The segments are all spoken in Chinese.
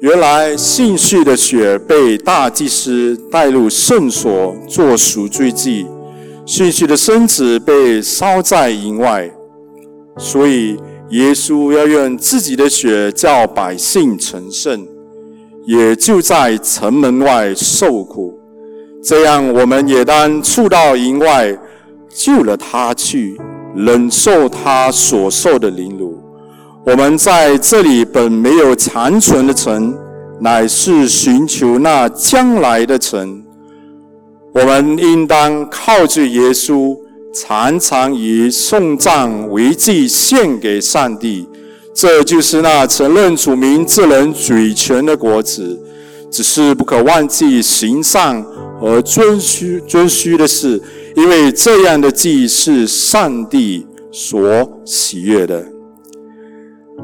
原来姓氏的血被大祭司带入圣所做赎罪祭，姓氏的身子被烧在营外，所以耶稣要用自己的血叫百姓成圣，也就在城门外受苦。这样，我们也当出到营外，救了他去，忍受他所受的凌辱。我们在这里本没有残存的城，乃是寻求那将来的城。我们应当靠着耶稣，常常以送葬为祭献给上帝。这就是那承认主名之人嘴权的国子。只是不可忘记行善和遵虚遵虚的事，因为这样的祭是上帝所喜悦的。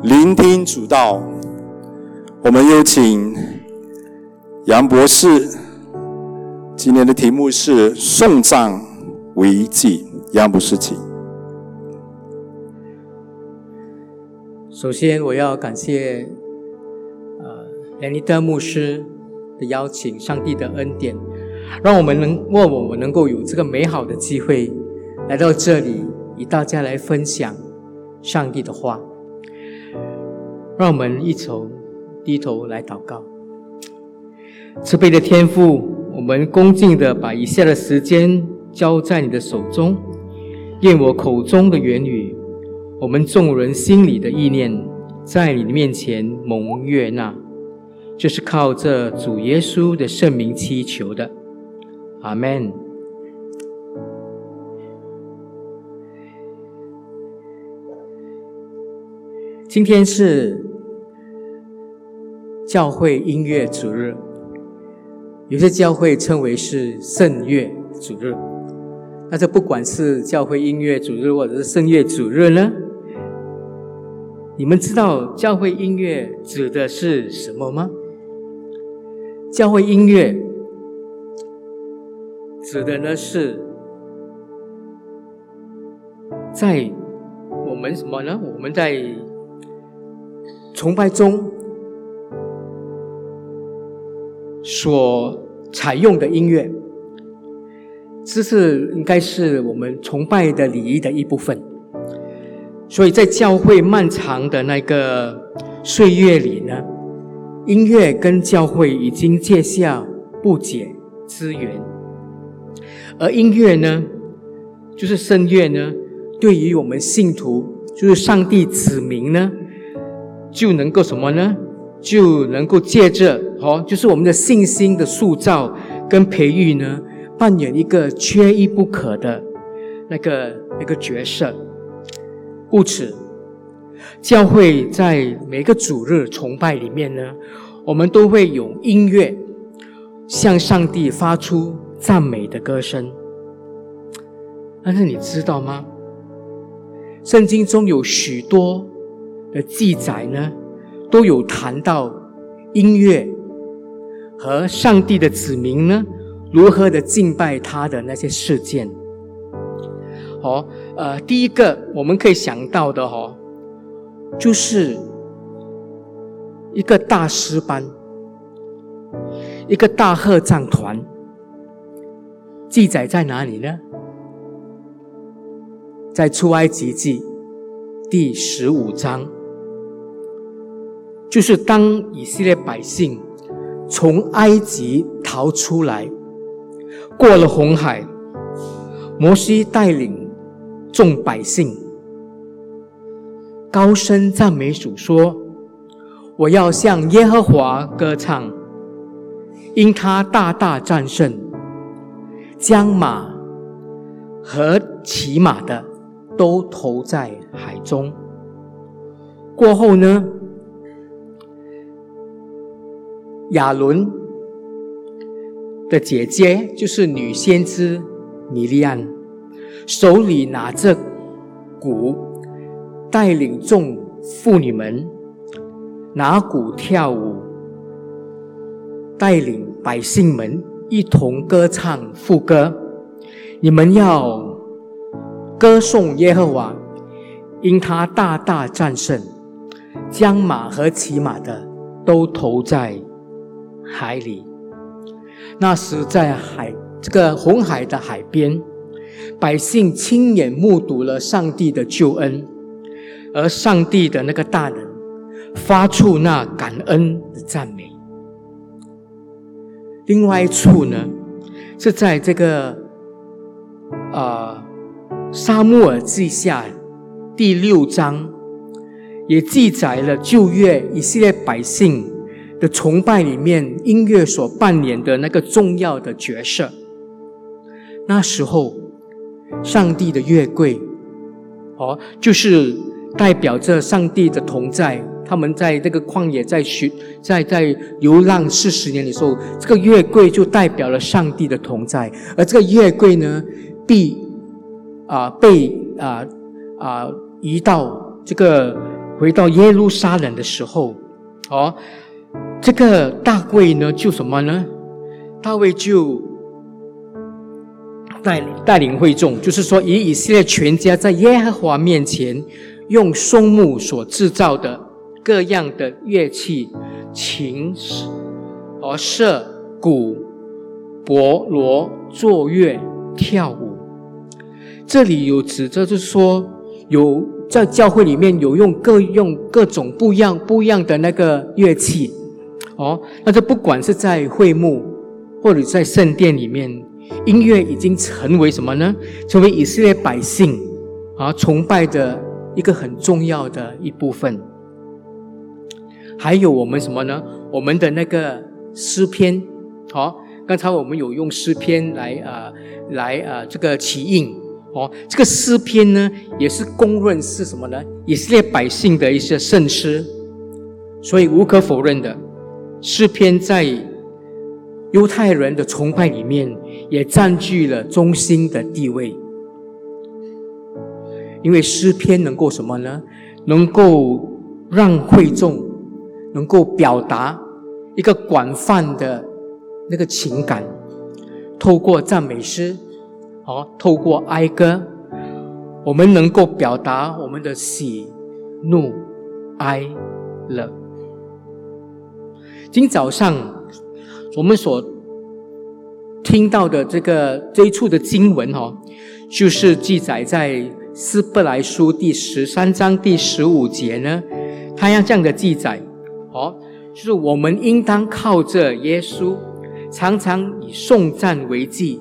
聆听主道，我们有请杨博士。今天的题目是送葬为祭。杨博士，请。首先，我要感谢呃连尼德牧师的邀请，上帝的恩典，让我们能让我们能够有这个美好的机会来到这里，与大家来分享上帝的话。让我们一同低头来祷告。慈悲的天父，我们恭敬的把以下的时间交在你的手中，愿我口中的言语，我们众人心里的意念，在你的面前蒙悦纳。这是靠着主耶稣的圣名祈求的，阿门。今天是教会音乐主日，有些教会称为是圣乐主日。那这不管是教会音乐主日，或者是圣乐主日呢？你们知道教会音乐指的是什么吗？教会音乐指的呢是在我们什么呢？我们在崇拜中所采用的音乐，这是应该是我们崇拜的礼仪的一部分。所以在教会漫长的那个岁月里呢，音乐跟教会已经结下不解之缘。而音乐呢，就是声乐呢，对于我们信徒，就是上帝子民呢。就能够什么呢？就能够借着哦，就是我们的信心的塑造跟培育呢，扮演一个缺一不可的那个那个角色。故此，教会在每个主日崇拜里面呢，我们都会用音乐向上帝发出赞美的歌声。但是你知道吗？圣经中有许多。的记载呢，都有谈到音乐和上帝的子民呢如何的敬拜他的那些事件。哦，呃，第一个我们可以想到的哈，就是一个大师班，一个大合唱团，记载在哪里呢？在出埃及记第十五章。就是当以色列百姓从埃及逃出来，过了红海，摩西带领众百姓高声赞美主说：“我要向耶和华歌唱，因他大大战胜，将马和骑马的都投在海中。”过后呢？亚伦的姐姐就是女先知米利安，手里拿着鼓，带领众妇女们拿鼓跳舞，带领百姓们一同歌唱副歌。你们要歌颂耶和华，因他大大战胜，将马和骑马的都投在海里。那时在海这个红海的海边，百姓亲眼目睹了上帝的救恩，而上帝的那个大人发出那感恩的赞美。另外一处呢，是在这个啊沙漠尔记下第六章，也记载了旧约以色列百姓的崇拜里面音乐所扮演的那个重要的角色。那时候，上帝的月桂，哦，就是代表着上帝的同在。他们在这个旷野在寻在在流浪四十年的时候，这个月桂就代表了上帝的同在。而这个月桂呢，必啊被啊啊移到这个回到耶路撒冷的时候，哦，这个大卫呢就什么呢？大卫就带带领会众，就是说以以色列全家在耶和华面前用松木所制造的。各样的乐器，琴、而瑟、鼓、钹、锣、作乐、跳舞。这里有指着，就是说有在教会里面有用各用各种不一样不一样的那个乐器。哦，那这不管是在会幕或者在圣殿里面，音乐已经成为什么呢？成为以色列百姓啊崇拜的一个很重要的一部分。还有我们什么呢？我们的那个诗篇，好，刚才我们有用诗篇来啊，来啊，这个起印，哦，这个诗篇呢，也是公认是什么呢？以色列百姓的一些圣诗，所以无可否认的，诗篇在犹太人的崇拜里面也占据了中心的地位，因为诗篇能够什么呢？能够让会众。能够表达一个广泛的那个情感，透过赞美诗，哦，透过哀歌，我们能够表达我们的喜、怒、哀、乐。今早上我们所听到的这个这一处的经文，哦，就是记载在斯伯来书第十三章第十五节呢，他要这样的记载。哦，就是我们应当靠着耶稣，常常以颂赞为祭，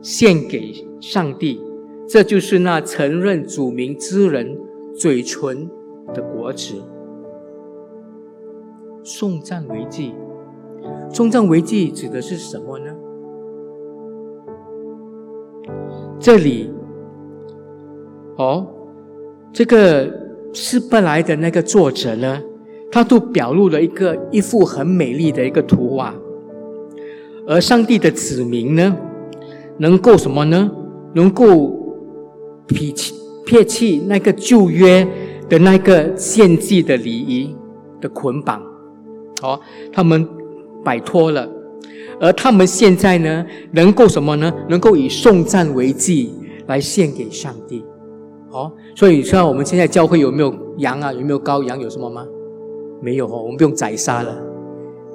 献给上帝。这就是那承认主名之人嘴唇的果子。送葬为祭，送葬为祭指的是什么呢？这里，哦，这个是不来的那个作者呢？他都表露了一个一幅很美丽的一个图画，而上帝的子民呢，能够什么呢？能够撇弃撇弃那个旧约的那个献祭的礼仪的捆绑，哦，他们摆脱了，而他们现在呢，能够什么呢？能够以送赞为祭来献给上帝，哦，所以像我们现在教会有没有羊啊？有没有羔羊？有什么吗？没有哦，我们不用宰杀了，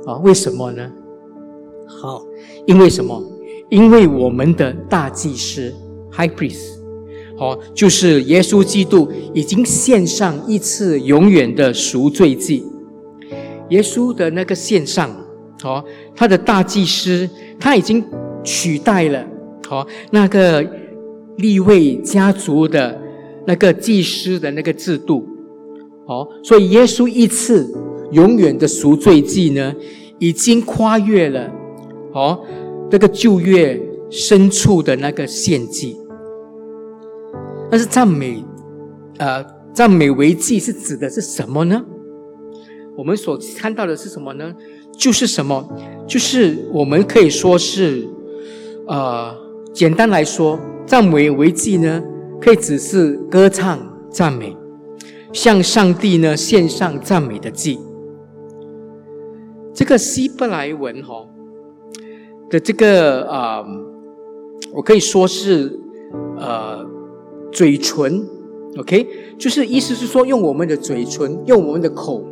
啊？为什么呢？好，因为什么？因为我们的大祭司 （High Priest） 好，就是耶稣基督已经献上一次永远的赎罪祭。耶稣的那个献上，哦，他的大祭司他已经取代了哦那个立位家族的那个祭司的那个制度。哦，所以耶稣一次永远的赎罪祭呢，已经跨越了哦这个旧约深处的那个献祭。但是赞美，呃，赞美为祭是指的是什么呢？我们所看到的是什么呢？就是什么？就是我们可以说是，呃，简单来说，赞美为祭呢，可以只是歌唱赞美。向上帝呢献上赞美的祭。这个希伯来文哈的这个啊，我可以说是呃嘴唇，OK，就是意思是说用我们的嘴唇，用我们的口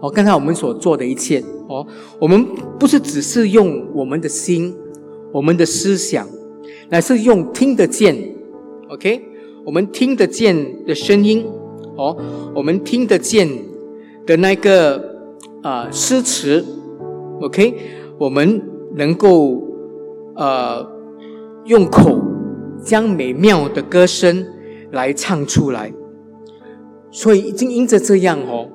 哦，刚才我们所做的一切，哦，我们不是只是用我们的心、我们的思想，乃是用听得见，OK，我们听得见的声音，哦，我们听得见的那个啊诗词，OK，我们能够呃用口将美妙的歌声来唱出来，所以已经因着这样哦。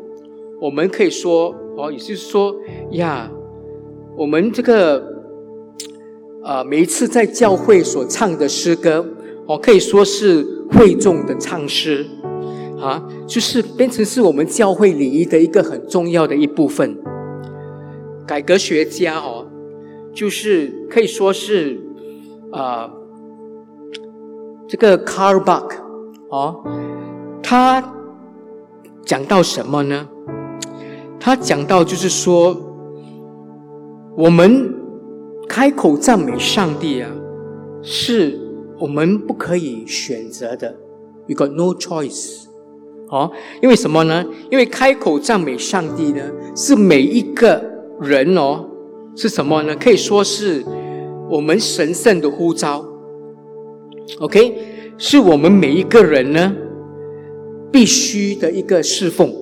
我们可以说，哦，也就是说，呀，我们这个，呃，每一次在教会所唱的诗歌，哦，可以说是会众的唱诗，啊，就是变成是我们教会礼仪的一个很重要的一部分。改革学家哦，就是可以说是，啊，这个 Carbuck 哦，他讲到什么呢？他讲到，就是说，我们开口赞美上帝啊，是我们不可以选择的，We got no choice。哦，因为什么呢？因为开口赞美上帝呢，是每一个人哦，是什么呢？可以说是我们神圣的呼召。OK，是我们每一个人呢，必须的一个侍奉。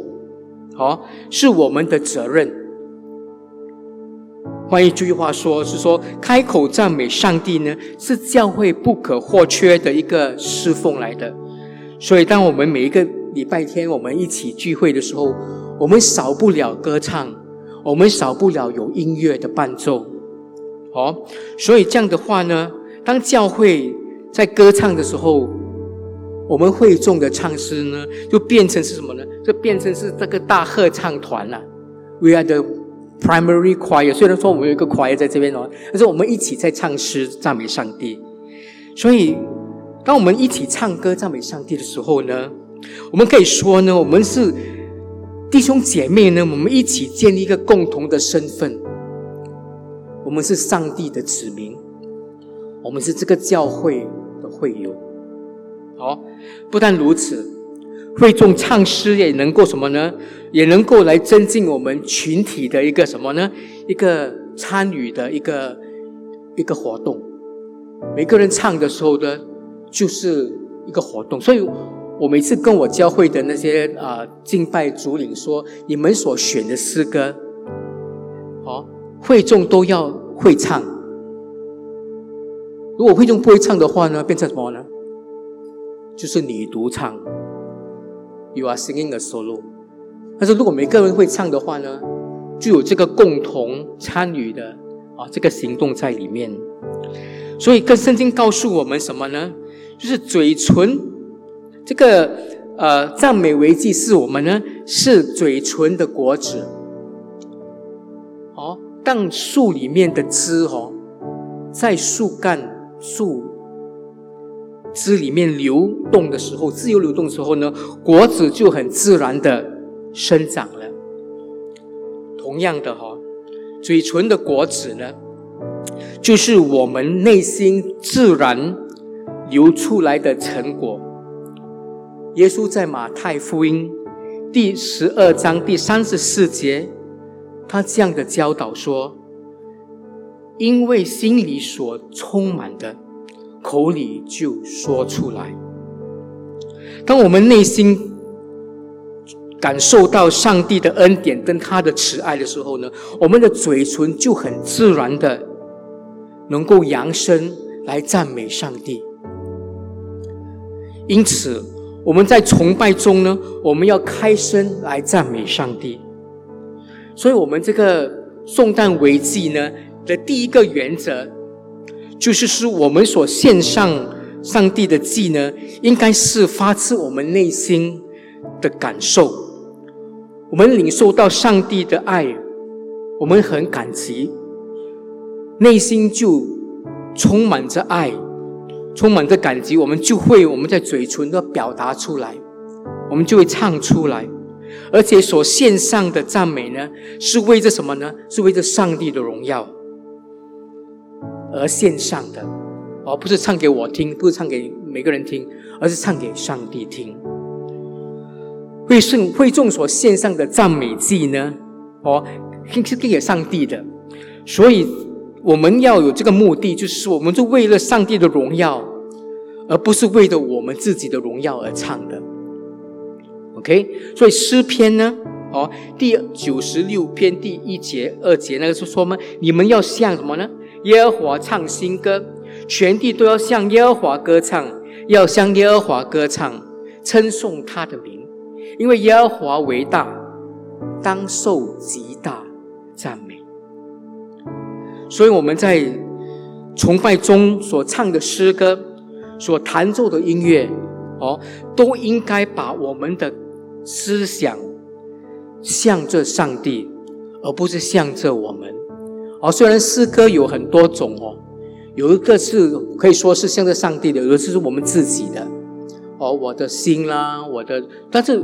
好，是我们的责任。换一句话说，是说开口赞美上帝呢，是教会不可或缺的一个侍奉来的。所以，当我们每一个礼拜天我们一起聚会的时候，我们少不了歌唱，我们少不了有音乐的伴奏。好，所以这样的话呢，当教会在歌唱的时候，我们会众的唱诗呢，就变成是什么呢？就变成是这个大合唱团了。We are the primary choir。虽然说我们有一个 choir 在这边哦，但是我们一起在唱诗赞美上帝。所以，当我们一起唱歌赞美上帝的时候呢，我们可以说呢，我们是弟兄姐妹呢，我们一起建立一个共同的身份。我们是上帝的子民，我们是这个教会的会友。哦，不但如此。会众唱诗也能够什么呢？也能够来增进我们群体的一个什么呢？一个参与的一个一个活动。每个人唱的时候呢，就是一个活动。所以我每次跟我教会的那些啊敬拜主领说，你们所选的诗歌，好，会众都要会唱。如果会众不会唱的话呢，变成什么呢？就是你独唱。You are singing a solo，但是如果每个人会唱的话呢，就有这个共同参与的啊这个行动在里面。所以，跟圣经告诉我们什么呢？就是嘴唇这个呃赞美为祭是我们呢是嘴唇的果子。哦，当树里面的枝哦，在树干树。汁里面流动的时候，自由流动的时候呢，果子就很自然的生长了。同样的哈，嘴唇的果子呢，就是我们内心自然流出来的成果。耶稣在马太福音第十二章第三十四节，他这样的教导说：“因为心里所充满的。”口里就说出来。当我们内心感受到上帝的恩典跟他的慈爱的时候呢，我们的嘴唇就很自然的能够扬声来赞美上帝。因此，我们在崇拜中呢，我们要开声来赞美上帝。所以，我们这个颂诞为祭呢的第一个原则。就是说，我们所献上上帝的祭呢，应该是发自我们内心的感受。我们领受到上帝的爱，我们很感激，内心就充满着爱，充满着感激。我们就会我们在嘴唇都表达出来，我们就会唱出来，而且所献上的赞美呢，是为着什么呢？是为着上帝的荣耀。而献上的，而不是唱给我听，不是唱给每个人听，而是唱给上帝听。会圣会众所献上的赞美祭呢，哦，是给上帝的。所以我们要有这个目的，就是，我们是为了上帝的荣耀，而不是为了我们自己的荣耀而唱的。OK，所以诗篇呢，哦，第九十六篇第一节、二节那个是说吗？你们要像什么呢？耶和华唱新歌，全地都要向耶和华歌唱，要向耶和华歌唱，称颂他的名，因为耶和华为大，当受极大赞美。所以我们在崇拜中所唱的诗歌，所弹奏的音乐，哦，都应该把我们的思想向着上帝，而不是向着我们。哦，虽然诗歌有很多种哦，有一个是可以说是向着上帝的，有的是我们自己的。哦，我的心啦，我的，但是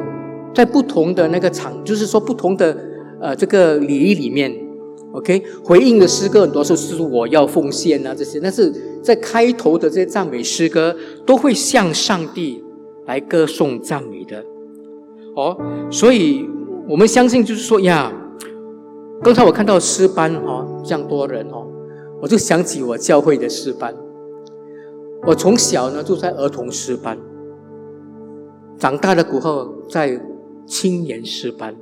在不同的那个场，就是说不同的呃这个礼仪里面，OK，回应的诗歌很多时候是我要奉献啊这些，但是在开头的这些赞美诗歌都会向上帝来歌颂赞美的。哦，所以我们相信就是说呀。刚才我看到诗班哦，这样多人哦，我就想起我教会的诗班。我从小呢就在儿童诗班，长大了过后在青年诗班，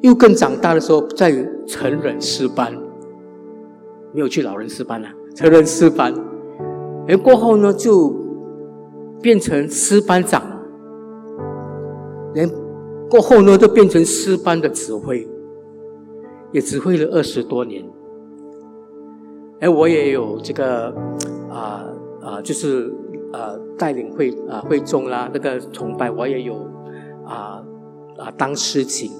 又更长大的时候在成人诗班，没有去老人诗班了，成人诗班。而过后呢就变成诗班长，连过后呢就变成诗班的指挥。也指挥了二十多年，哎，我也有这个啊啊，就是啊带领会啊会众啦，那个崇拜我也有啊啊当诗情。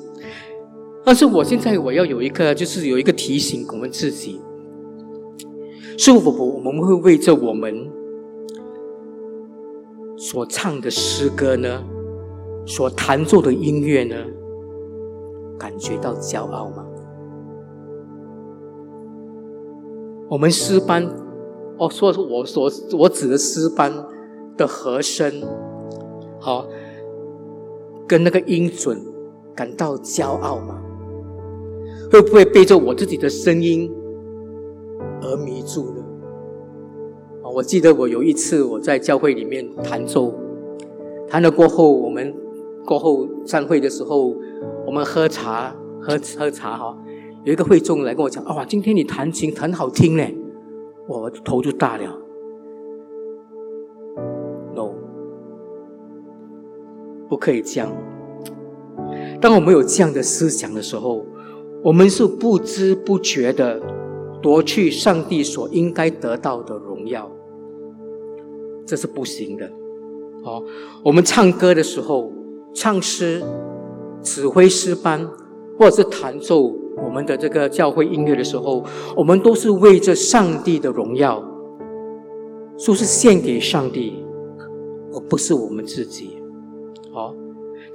但是我现在我要有一个，就是有一个提醒我们自己，是否我们会为着我们所唱的诗歌呢，所弹奏的音乐呢，感觉到骄傲吗？我们诗班，哦，说我所我指的诗班的和声，好，跟那个音准感到骄傲吗？会不会被着我自己的声音而迷住呢？啊，我记得我有一次我在教会里面弹奏，弹了过后，我们过后散会的时候，我们喝茶，喝喝茶哈。有一个会众来跟我讲：“哇，今天你弹琴很好听呢！”我头就大了。No，不可以这样。当我们有这样的思想的时候，我们是不知不觉的夺去上帝所应该得到的荣耀，这是不行的。哦，我们唱歌的时候，唱诗、指挥诗班，或者是弹奏。我们的这个教会音乐的时候，我们都是为着上帝的荣耀，说是献给上帝，而不是我们自己。哦，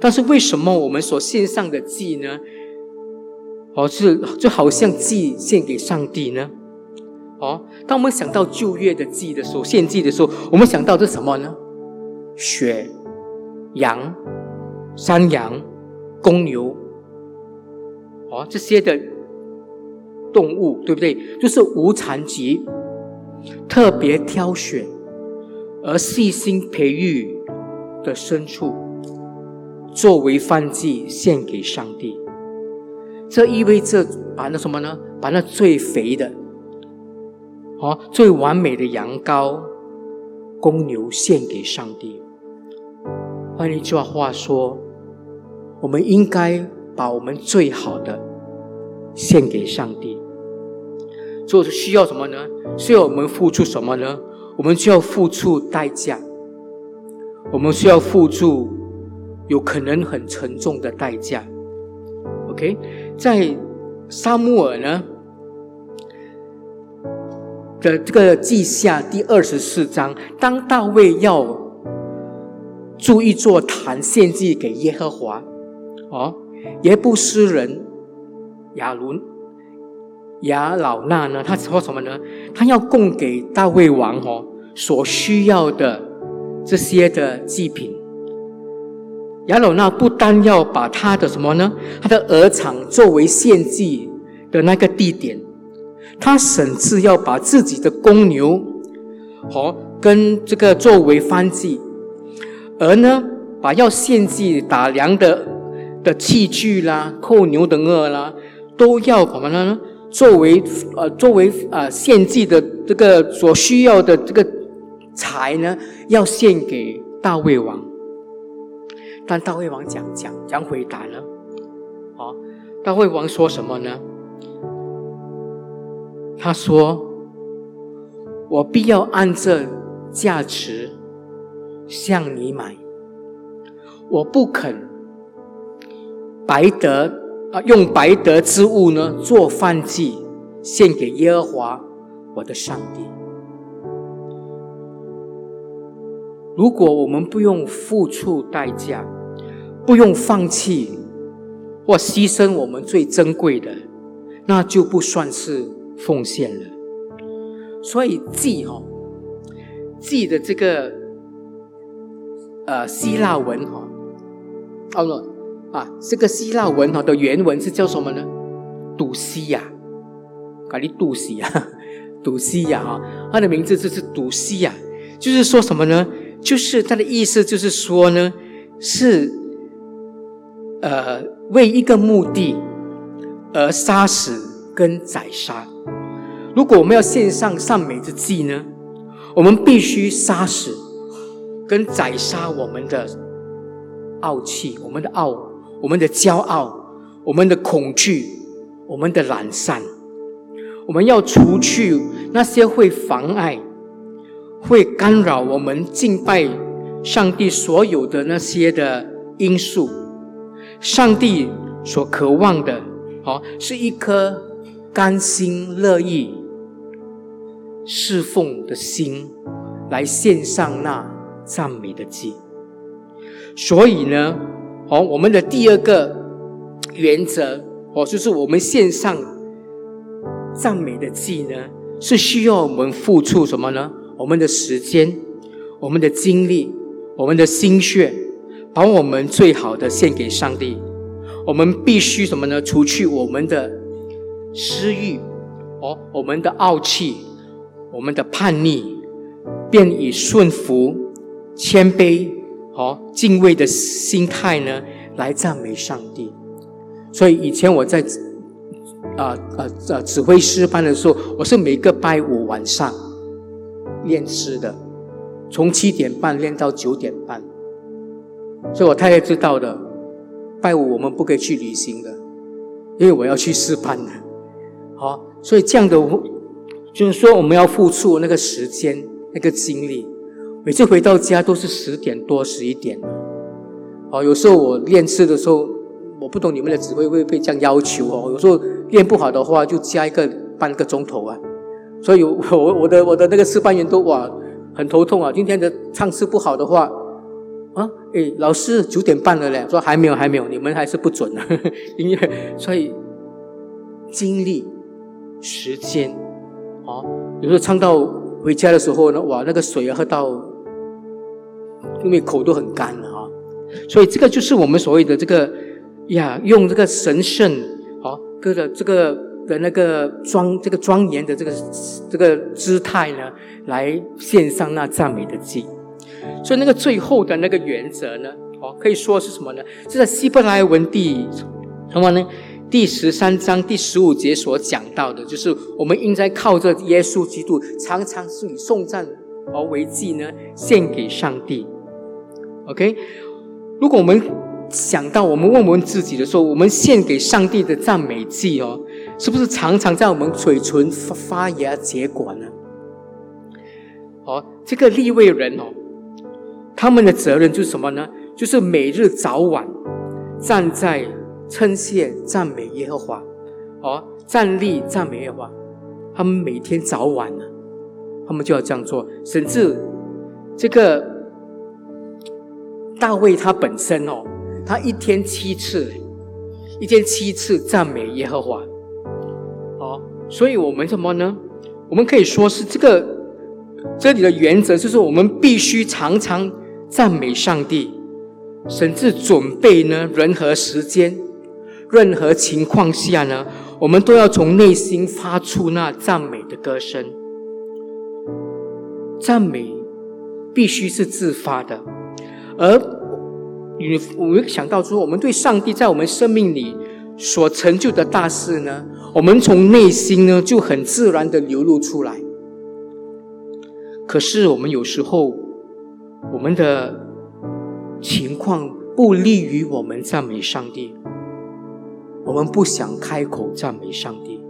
但是为什么我们所献上的祭呢？哦，是就好像祭献给上帝呢？哦，当我们想到旧约的祭的时候，献祭的时候，我们想到是什么呢？血、羊、山羊、公牛。哦，这些的动物，对不对？就是无残疾，特别挑选而细心培育的牲畜，作为饭祭献给上帝。这意味着把那什么呢？把那最肥的、哦最完美的羊羔、公牛献给上帝。换一句话说，我们应该。把我们最好的献给上帝，就是需要什么呢？需要我们付出什么呢？我们需要付出代价，我们需要付出有可能很沉重的代价。OK，在沙穆尔呢的这个记下第二十四章，当大卫要筑一座坛献祭给耶和华，哦。耶布斯人亚伦亚老纳呢？他说什么呢？他要供给大卫王哦所需要的这些的祭品，亚老纳不单要把他的什么呢？他的鹅场作为献祭的那个地点，他甚至要把自己的公牛和跟这个作为番祭，而呢，把要献祭打粮的的器具啦、扣牛的轭啦，都要什么呢？作为呃，作为呃献祭的这个所需要的这个财呢，要献给大卫王。但大卫王讲讲讲回答呢？啊，大卫王说什么呢？他说：“我必要按这价值向你买，我不肯白得啊，用白得之物呢做饭祭献给耶和华我的上帝。如果我们不用付出代价。”不用放弃或牺牲我们最珍贵的，那就不算是奉献了。所以祭哈，祭的这个呃希腊文哈，哦啊，这个希腊文哈的原文是叫什么呢？杜西亚，咖喱杜西亚，杜西亚哈，它的名字就是杜西亚，就是说什么呢？就是它的意思就是说呢，是。呃，为一个目的而杀死跟宰杀。如果我们要献上善美之祭呢，我们必须杀死跟宰杀我们的傲气、我们的傲、我们的骄傲、我们的恐惧、我们的懒散。我们要除去那些会妨碍、会干扰我们敬拜上帝所有的那些的因素。上帝所渴望的，哦，是一颗甘心乐意侍奉的心，来献上那赞美的祭。所以呢，哦，我们的第二个原则，哦，就是我们献上赞美的祭呢，是需要我们付出什么呢？我们的时间，我们的精力，我们的心血。把我们最好的献给上帝，我们必须什么呢？除去我们的私欲，哦，我们的傲气，我们的叛逆，便以顺服、谦卑、哦敬畏的心态呢，来赞美上帝。所以以前我在啊啊啊指挥诗班的时候，我是每个拜五晚上练诗的，从七点半练到九点半。所以我太太知道的，拜五我们不可以去旅行的，因为我要去试班的。好，所以这样的，就是说我们要付出那个时间、那个精力。每次回到家都是十点多、十一点哦，有时候我练字的时候，我不懂你们的指挥会不会这样要求哦。有时候练不好的话，就加一个半个钟头啊。所以我我的我的那个示班员都哇很头痛啊。今天的唱词不好的话。啊，哎，老师九点半了嘞，说还没有，还没有，你们还是不准呵呵，音乐，所以精力、时间，啊，有时候唱到回家的时候呢，哇，那个水喝到，因为口都很干了啊，所以这个就是我们所谓的这个呀，用这个神圣，啊，个的这个的那个庄这个庄严的这个这个姿态呢，来献上那赞美的祭。所以那个最后的那个原则呢，哦，可以说是什么呢？是在希伯来文第什么呢？第十三章第十五节所讲到的，就是我们应该靠着耶稣基督，常常是以颂赞而为祭呢，献给上帝。OK，如果我们想到我们问我们自己的时候，我们献给上帝的赞美祭哦，是不是常常在我们嘴唇发发芽结果呢？哦，这个立位人哦。他们的责任就是什么呢？就是每日早晚站在称谢赞美耶和华，哦，站立赞美耶和华。他们每天早晚呢，他们就要这样做。甚至这个大卫他本身哦，他一天七次，一天七次赞美耶和华。哦，所以我们什么呢？我们可以说是这个这里的原则，就是我们必须常常。赞美上帝，甚至准备呢，任何时间、任何情况下呢，我们都要从内心发出那赞美的歌声。赞美必须是自发的，而你我们想到说，我们对上帝在我们生命里所成就的大事呢，我们从内心呢就很自然的流露出来。可是我们有时候，我们的情况不利于我们赞美上帝，我们不想开口赞美上帝，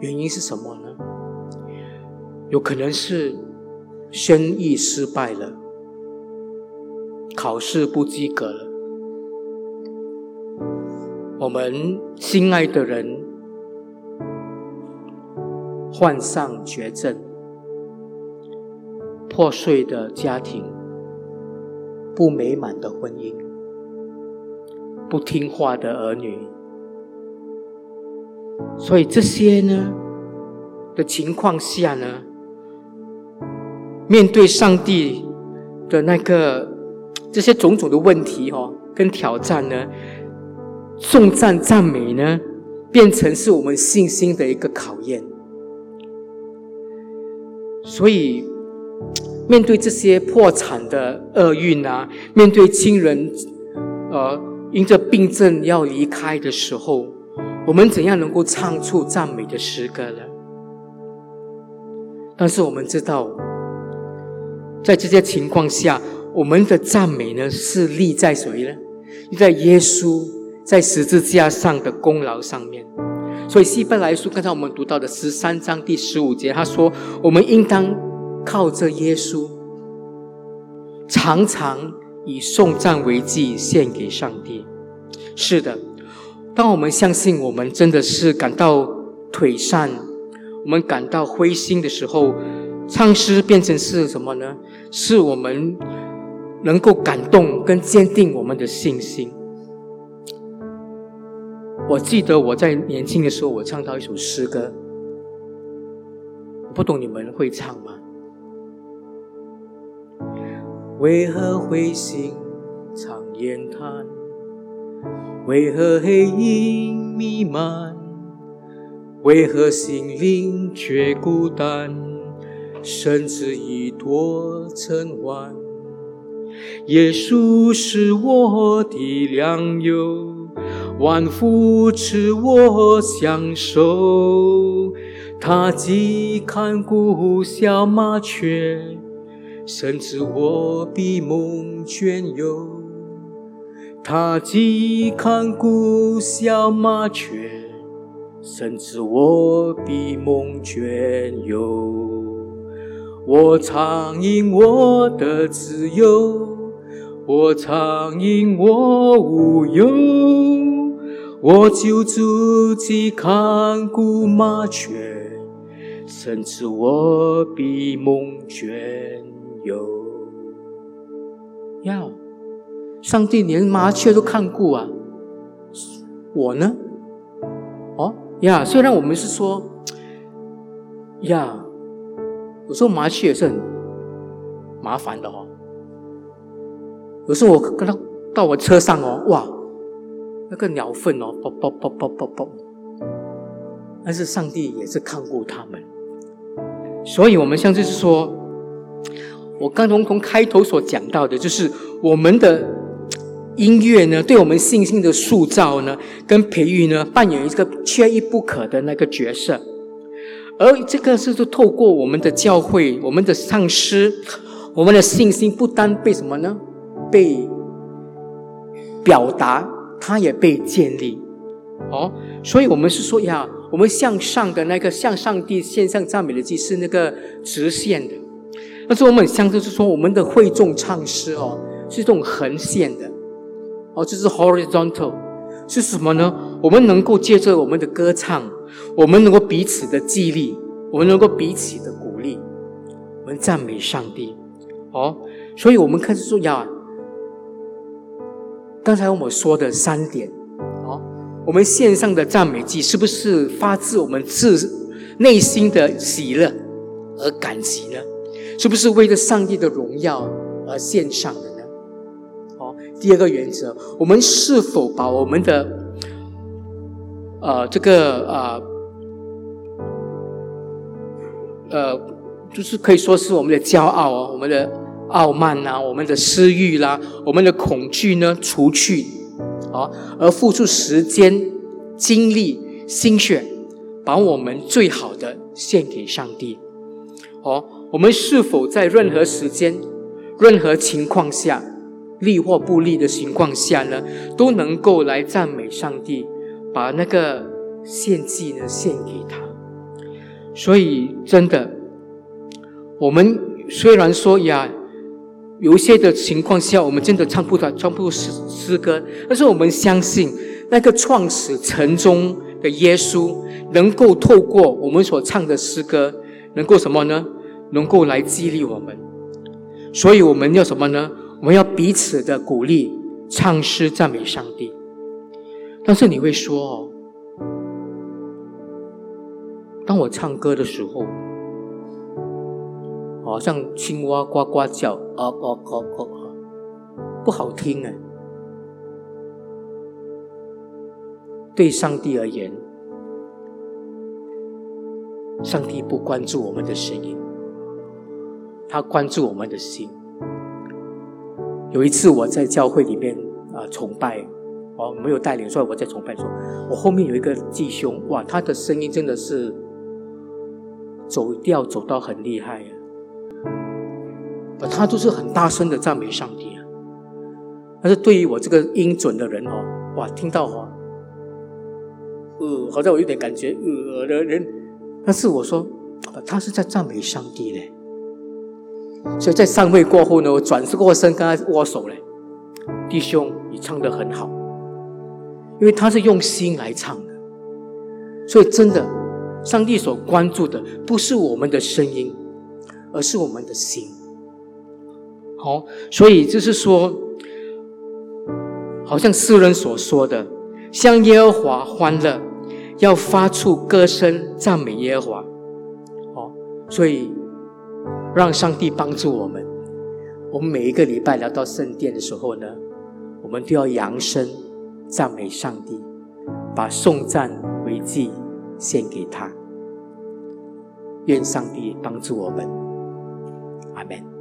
原因是什么呢？有可能是生意失败了，考试不及格了，我们心爱的人患上绝症，破碎的家庭，不美满的婚姻，不听话的儿女，所以这些呢的情况下呢？面对上帝的那个这些种种的问题哦，跟挑战呢，颂赞赞美呢，变成是我们信心的一个考验。所以，面对这些破产的厄运啊，面对亲人呃因着病症要离开的时候，我们怎样能够唱出赞美的诗歌呢？但是我们知道。在这些情况下，我们的赞美呢是立在谁呢？立在耶稣在十字架上的功劳上面。所以希伯来书刚才我们读到的十三章第十五节，他说：“我们应当靠着耶稣，常常以颂赞为祭献给上帝。”是的，当我们相信我们真的是感到腿善，我们感到灰心的时候。唱诗变成是什么呢？是我们能够感动跟坚定我们的信心。我记得我在年轻的时候，我唱到一首诗歌，我不懂你们会唱吗？为何灰心常言谈？为何黑影弥漫？为何心灵却孤单？甚至一朵成万。耶稣是我的良友，万福赐我享受。他既看顾小麻雀，甚至我比梦倦游。他既看顾小麻雀，甚至我比梦倦游。我常因我的自由，我常因我无忧，我就自己看顾麻雀，甚至我比梦倦游。呀，上帝连麻雀都看顾啊，我呢？哦呀，虽然我们是说呀。有时候麻雀也是很麻烦的哦。有时候我跟他到我车上哦，哇，那个鸟粪哦，啵啵啵啵啵啵。但是上帝也是看顾他们，所以我们像就是说，我刚从从开头所讲到的，就是我们的音乐呢，对我们信心的塑造呢，跟培育呢，扮演一个缺一不可的那个角色。而这个是是，透过我们的教会、我们的唱诗，我们的信心不单被什么呢？被表达，它也被建立。哦，所以我们是说呀，我们向上的那个向上帝献上赞美的祭是那个直线的，但是我们相对是说，我们的会众唱诗哦，是这种横线的。哦，这是 horizontal，是什么呢？我们能够借着我们的歌唱。我们能够彼此的激励，我们能够彼此的鼓励，我们赞美上帝。哦，所以我们开始说呀，刚才我们说的三点，哦，我们线上的赞美祭是不是发自我们自内心的喜乐而感激呢？是不是为了上帝的荣耀而献上的呢？第二个原则，我们是否把我们的呃这个呃呃，就是可以说是我们的骄傲啊，我们的傲慢呐，我们的私欲啦，我们的恐惧呢，除去啊，而付出时间、精力、心血，把我们最好的献给上帝。哦，我们是否在任何时间、任何情况下？利或不利的情况下呢，都能够来赞美上帝，把那个献祭呢献给他。所以真的，我们虽然说呀，有一些的情况下，我们真的唱不到唱不出诗诗歌，但是我们相信那个创始成终的耶稣，能够透过我们所唱的诗歌，能够什么呢？能够来激励我们。所以我们要什么呢？我们要彼此的鼓励，唱诗赞美上帝。但是你会说哦，当我唱歌的时候，好像青蛙呱呱叫，啊呱呱呱，不好听哎。对上帝而言，上帝不关注我们的声音，他关注我们的心。有一次我在教会里面啊崇拜，哦没有带领，所以我在崇拜说，我后面有一个弟兄，哇，他的声音真的是走调走到很厉害啊，他都是很大声的赞美上帝啊。但是对于我这个音准的人哦，哇，听到哦，呃，好像我有点感觉呃的人，但是我说他是在赞美上帝嘞。所以在散会过后呢，我转过身跟他握手嘞，弟兄，你唱的很好，因为他是用心来唱的，所以真的，上帝所关注的不是我们的声音，而是我们的心。好，所以就是说，好像诗人所说的，向耶和华欢乐，要发出歌声赞美耶和华。好，所以。让上帝帮助我们。我们每一个礼拜来到圣殿的时候呢，我们都要扬声赞美上帝，把颂赞为祭献给他。愿上帝帮助我们，阿门。